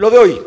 Lo de hoy.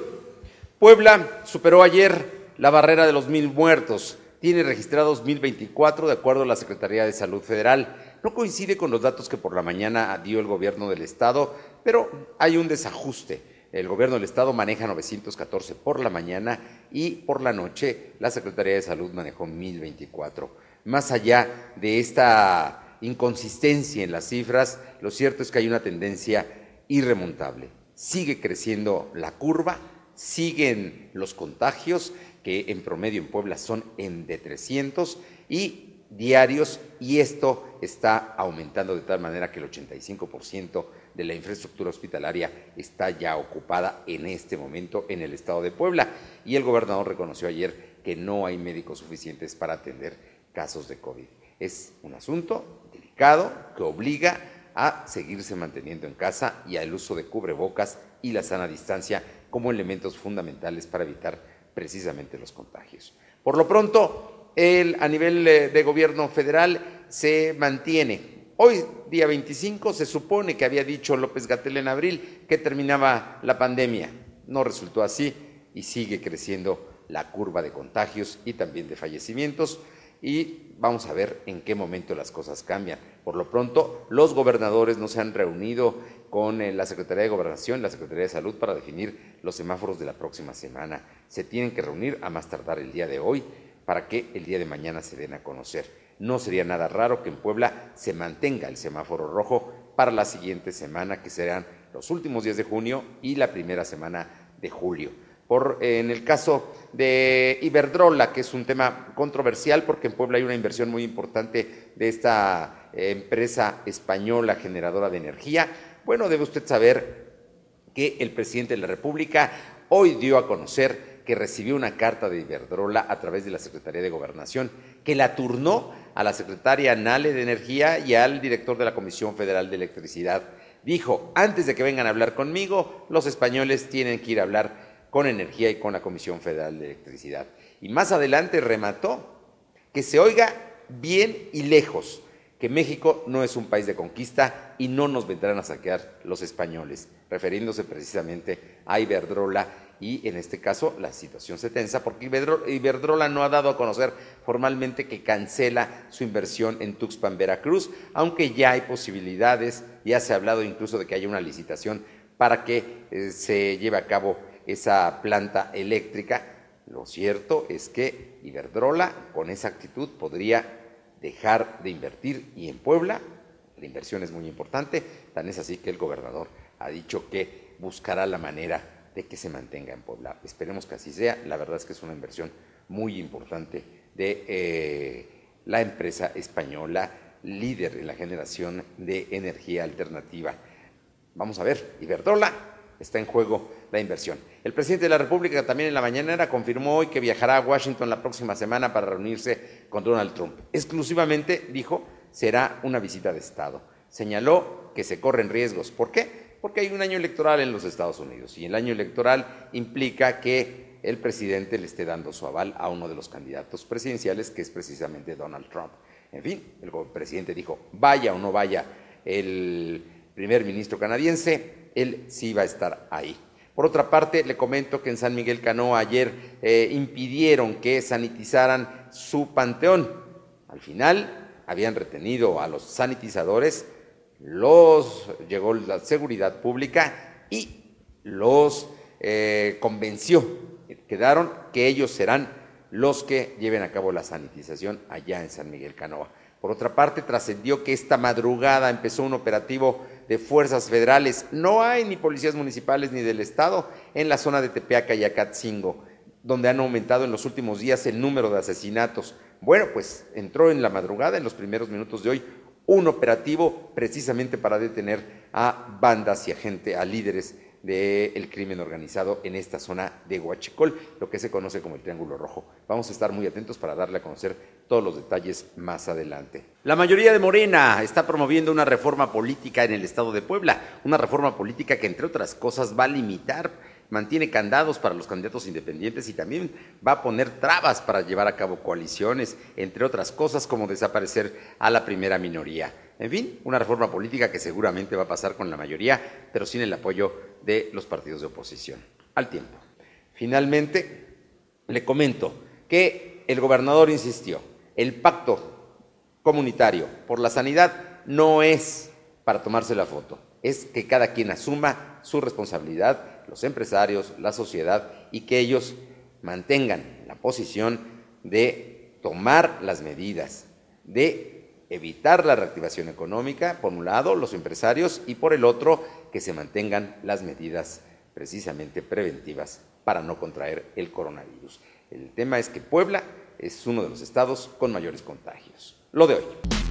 Puebla superó ayer la barrera de los mil muertos. Tiene registrados 1024 de acuerdo a la Secretaría de Salud Federal. No coincide con los datos que por la mañana dio el gobierno del estado, pero hay un desajuste. El gobierno del estado maneja 914 por la mañana y por la noche la Secretaría de Salud manejó 1024. Más allá de esta inconsistencia en las cifras, lo cierto es que hay una tendencia irremontable. Sigue creciendo la curva, siguen los contagios, que en promedio en Puebla son en de 300 y diarios, y esto está aumentando de tal manera que el 85% de la infraestructura hospitalaria está ya ocupada en este momento en el estado de Puebla. Y el gobernador reconoció ayer que no hay médicos suficientes para atender casos de COVID. Es un asunto delicado que obliga a seguirse manteniendo en casa y al uso de cubrebocas y la sana distancia como elementos fundamentales para evitar precisamente los contagios. Por lo pronto, a nivel eh, de gobierno federal se mantiene. Hoy, día 25, se supone que había dicho López Gatel en abril que terminaba la pandemia. No resultó así y sigue creciendo la curva de contagios y también de fallecimientos y vamos a ver en qué momento las cosas cambian. Por lo pronto, los gobernadores no se han reunido con eh, la Secretaría de Gobernación y la Secretaría de Salud para definir los semáforos de la próxima semana. Se tienen que reunir a más tardar el día de hoy para que el día de mañana se den a conocer. No sería nada raro que en Puebla se mantenga el semáforo rojo para la siguiente semana, que serán los últimos días de junio y la primera semana de julio. Por, en el caso de Iberdrola, que es un tema controversial porque en Puebla hay una inversión muy importante de esta eh, empresa española generadora de energía. Bueno, debe usted saber que el presidente de la República hoy dio a conocer que recibió una carta de Iberdrola a través de la Secretaría de Gobernación, que la turnó a la secretaria Nale de Energía y al director de la Comisión Federal de Electricidad. Dijo, antes de que vengan a hablar conmigo, los españoles tienen que ir a hablar con energía y con la Comisión Federal de Electricidad. Y más adelante remató que se oiga bien y lejos que México no es un país de conquista y no nos vendrán a saquear los españoles, refiriéndose precisamente a Iberdrola y en este caso la situación se tensa porque Iberdrola no ha dado a conocer formalmente que cancela su inversión en Tuxpan, Veracruz, aunque ya hay posibilidades, ya se ha hablado incluso de que haya una licitación para que eh, se lleve a cabo esa planta eléctrica. Lo cierto es que Iberdrola con esa actitud podría dejar de invertir y en Puebla la inversión es muy importante, tan es así que el gobernador ha dicho que buscará la manera de que se mantenga en Puebla. Esperemos que así sea, la verdad es que es una inversión muy importante de eh, la empresa española líder en la generación de energía alternativa. Vamos a ver, Iberdrola está en juego la inversión. El presidente de la República también en la mañanera confirmó hoy que viajará a Washington la próxima semana para reunirse con Donald Trump. Exclusivamente, dijo, será una visita de Estado. Señaló que se corren riesgos. ¿Por qué? Porque hay un año electoral en los Estados Unidos y el año electoral implica que el presidente le esté dando su aval a uno de los candidatos presidenciales, que es precisamente Donald Trump. En fin, el presidente dijo, vaya o no vaya el primer ministro canadiense, él sí va a estar ahí. Por otra parte, le comento que en San Miguel Canoa ayer eh, impidieron que sanitizaran su panteón. Al final habían retenido a los sanitizadores, los llegó la seguridad pública y los eh, convenció. Quedaron que ellos serán los que lleven a cabo la sanitización allá en San Miguel Canoa. Por otra parte, trascendió que esta madrugada empezó un operativo de fuerzas federales. No hay ni policías municipales ni del Estado en la zona de Tepeaca y Acatzingo, donde han aumentado en los últimos días el número de asesinatos. Bueno, pues entró en la madrugada, en los primeros minutos de hoy, un operativo precisamente para detener a bandas y a gente, a líderes del crimen organizado en esta zona de Huachicol, lo que se conoce como el Triángulo Rojo. Vamos a estar muy atentos para darle a conocer todos los detalles más adelante. La mayoría de Morena está promoviendo una reforma política en el estado de Puebla, una reforma política que entre otras cosas va a limitar mantiene candados para los candidatos independientes y también va a poner trabas para llevar a cabo coaliciones, entre otras cosas como desaparecer a la primera minoría. En fin, una reforma política que seguramente va a pasar con la mayoría, pero sin el apoyo de los partidos de oposición. al tiempo. Finalmente, le comento que el gobernador insistió, el pacto comunitario por la sanidad no es para tomarse la foto, es que cada quien asuma su responsabilidad, los empresarios, la sociedad, y que ellos mantengan la posición de tomar las medidas, de evitar la reactivación económica, por un lado, los empresarios, y por el otro, que se mantengan las medidas precisamente preventivas para no contraer el coronavirus. El tema es que Puebla es uno de los estados con mayores contagios. Lo de hoy.